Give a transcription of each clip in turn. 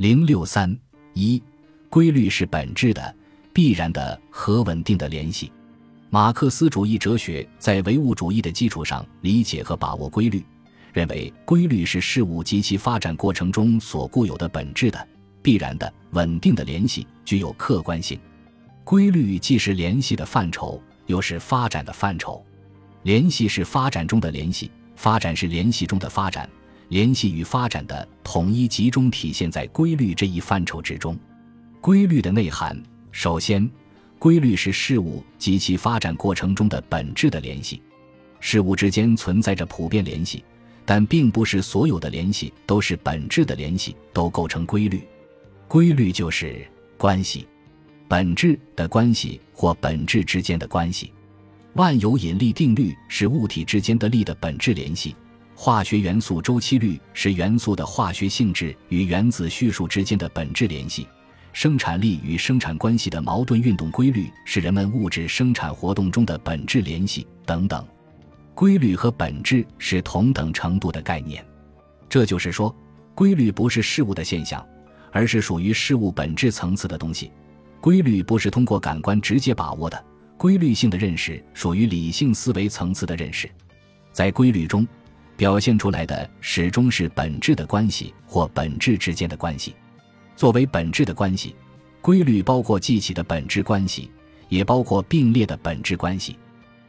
零六三一，规律是本质的、必然的和稳定的联系。马克思主义哲学在唯物主义的基础上理解和把握规律，认为规律是事物及其发展过程中所固有的本质的、必然的、稳定的联系，具有客观性。规律既是联系的范畴，又是发展的范畴。联系是发展中的联系，发展是联系中的发展。联系与发展的统一集中体现在规律这一范畴之中。规律的内涵，首先。规律是事物及其发展过程中的本质的联系，事物之间存在着普遍联系，但并不是所有的联系都是本质的联系，都构成规律。规律就是关系，本质的关系或本质之间的关系。万有引力定律是物体之间的力的本质联系，化学元素周期律是元素的化学性质与原子序数之间的本质联系。生产力与生产关系的矛盾运动规律是人们物质生产活动中的本质联系等等，规律和本质是同等程度的概念。这就是说，规律不是事物的现象，而是属于事物本质层次的东西。规律不是通过感官直接把握的，规律性的认识属于理性思维层次的认识。在规律中，表现出来的始终是本质的关系或本质之间的关系。作为本质的关系，规律包括记起的本质关系，也包括并列的本质关系。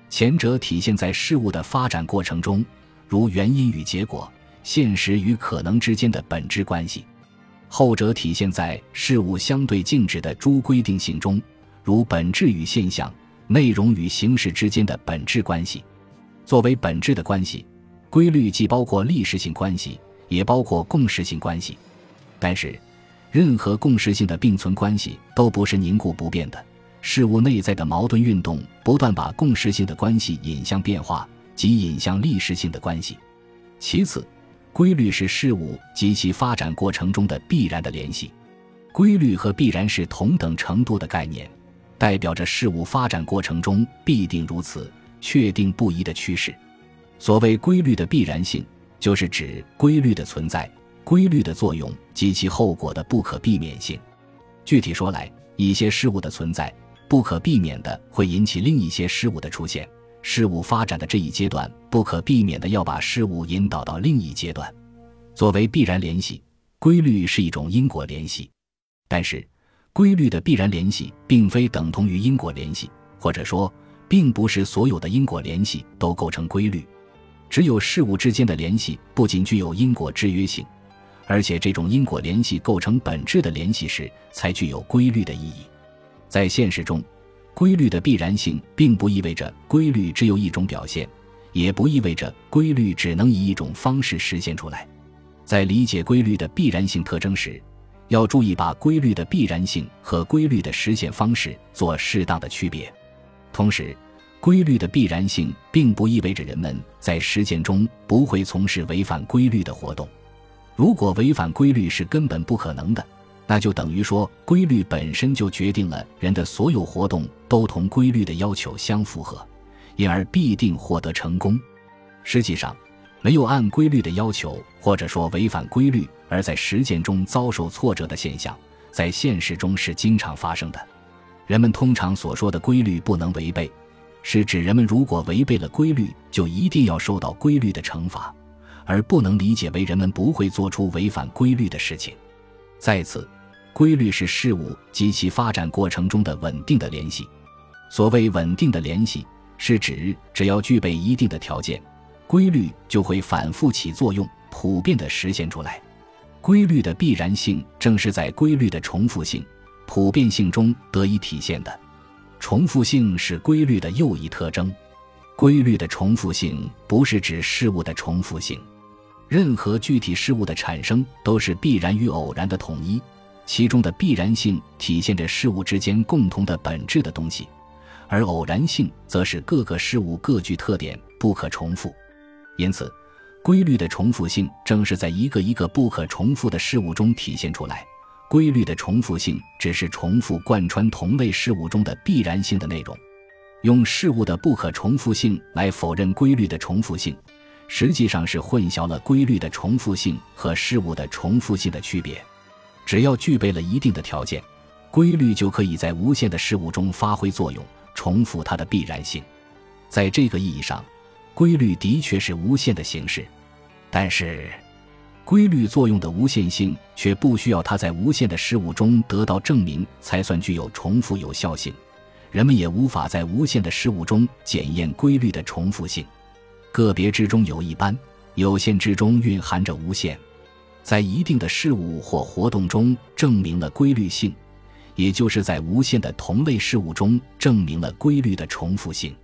前者体现在事物的发展过程中，如原因与结果、现实与可能之间的本质关系；后者体现在事物相对静止的诸规定性中，如本质与现象、内容与形式之间的本质关系。作为本质的关系，规律既包括历史性关系，也包括共识性关系，但是。任何共识性的并存关系都不是凝固不变的，事物内在的矛盾运动不断把共识性的关系引向变化，即引向历史性的关系。其次，规律是事物及其发展过程中的必然的联系。规律和必然是同等程度的概念，代表着事物发展过程中必定如此、确定不移的趋势。所谓规律的必然性，就是指规律的存在。规律的作用及其后果的不可避免性。具体说来，一些事物的存在不可避免的会引起另一些事物的出现。事物发展的这一阶段不可避免的要把事物引导到另一阶段。作为必然联系，规律是一种因果联系。但是，规律的必然联系并非等同于因果联系，或者说，并不是所有的因果联系都构成规律。只有事物之间的联系不仅具有因果制约性。而且，这种因果联系构成本质的联系时，才具有规律的意义。在现实中，规律的必然性并不意味着规律只有一种表现，也不意味着规律只能以一种方式实现出来。在理解规律的必然性特征时，要注意把规律的必然性和规律的实现方式做适当的区别。同时，规律的必然性并不意味着人们在实践中不会从事违反规律的活动。如果违反规律是根本不可能的，那就等于说规律本身就决定了人的所有活动都同规律的要求相符合，因而必定获得成功。实际上，没有按规律的要求，或者说违反规律而在实践中遭受挫折的现象，在现实中是经常发生的。人们通常所说的规律不能违背，是指人们如果违背了规律，就一定要受到规律的惩罚。而不能理解为人们不会做出违反规律的事情。再次，规律是事物及其发展过程中的稳定的联系。所谓稳定的联系，是指只要具备一定的条件，规律就会反复起作用，普遍的实现出来。规律的必然性正是在规律的重复性、普遍性中得以体现的。重复性是规律的又一特征。规律的重复性不是指事物的重复性。任何具体事物的产生都是必然与偶然的统一，其中的必然性体现着事物之间共同的本质的东西，而偶然性则是各个事物各具特点，不可重复。因此，规律的重复性正是在一个一个不可重复的事物中体现出来。规律的重复性只是重复贯穿同类事物中的必然性的内容。用事物的不可重复性来否认规律的重复性。实际上是混淆了规律的重复性和事物的重复性的区别。只要具备了一定的条件，规律就可以在无限的事物中发挥作用，重复它的必然性。在这个意义上，规律的确是无限的形式。但是，规律作用的无限性却不需要它在无限的事物中得到证明才算具有重复有效性。人们也无法在无限的事物中检验规律的重复性。个别之中有一般，有限之中蕴含着无限。在一定的事物或活动中证明了规律性，也就是在无限的同类事物中证明了规律的重复性。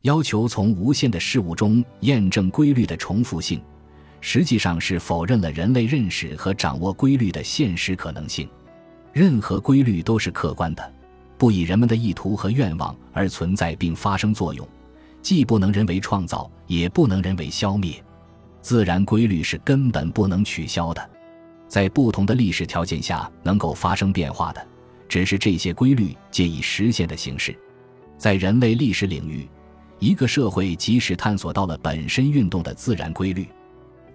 要求从无限的事物中验证规律的重复性，实际上是否认了人类认识和掌握规律的现实可能性。任何规律都是客观的，不以人们的意图和愿望而存在并发生作用，既不能人为创造，也不能人为消灭。自然规律是根本不能取消的，在不同的历史条件下能够发生变化的，只是这些规律借以实现的形式。在人类历史领域，一个社会即使探索到了本身运动的自然规律，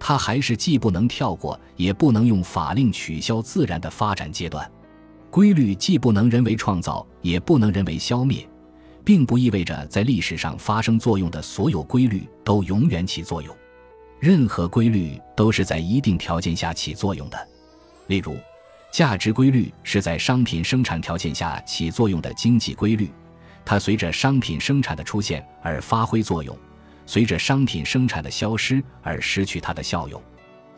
它还是既不能跳过，也不能用法令取消自然的发展阶段。规律既不能人为创造，也不能人为消灭，并不意味着在历史上发生作用的所有规律都永远起作用。任何规律都是在一定条件下起作用的，例如，价值规律是在商品生产条件下起作用的经济规律，它随着商品生产的出现而发挥作用，随着商品生产的消失而失去它的效用。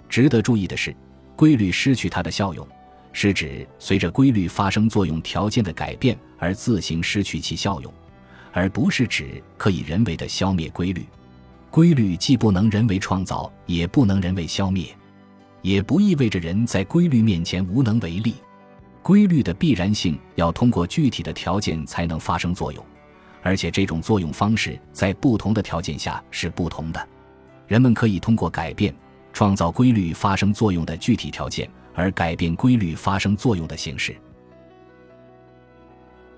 值得注意的是，规律失去它的效用，是指随着规律发生作用条件的改变而自行失去其效用，而不是指可以人为的消灭规律。规律既不能人为创造，也不能人为消灭，也不意味着人在规律面前无能为力。规律的必然性要通过具体的条件才能发生作用，而且这种作用方式在不同的条件下是不同的。人们可以通过改变创造规律发生作用的具体条件，而改变规律发生作用的形式。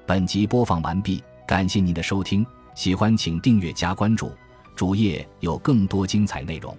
本集播放完毕，感谢您的收听，喜欢请订阅加关注。主页有更多精彩内容。